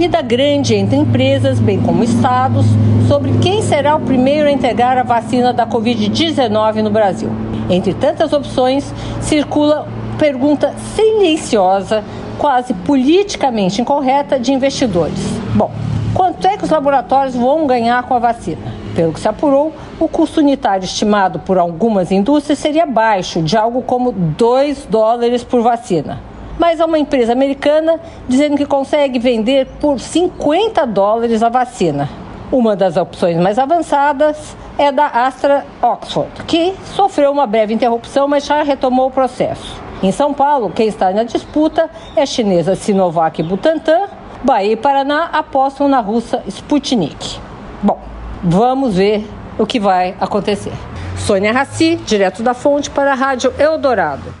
Corrida grande entre empresas, bem como estados, sobre quem será o primeiro a entregar a vacina da Covid-19 no Brasil. Entre tantas opções, circula pergunta silenciosa, quase politicamente incorreta, de investidores. Bom, quanto é que os laboratórios vão ganhar com a vacina? Pelo que se apurou, o custo unitário estimado por algumas indústrias seria baixo, de algo como 2 dólares por vacina mas há uma empresa americana dizendo que consegue vender por 50 dólares a vacina. Uma das opções mais avançadas é da Astra Oxford, que sofreu uma breve interrupção, mas já retomou o processo. Em São Paulo, quem está na disputa é a chinesa Sinovac Butantan. Bahia e Paraná apostam na russa Sputnik. Bom, vamos ver o que vai acontecer. Sônia Raci, direto da fonte para a Rádio Eldorado.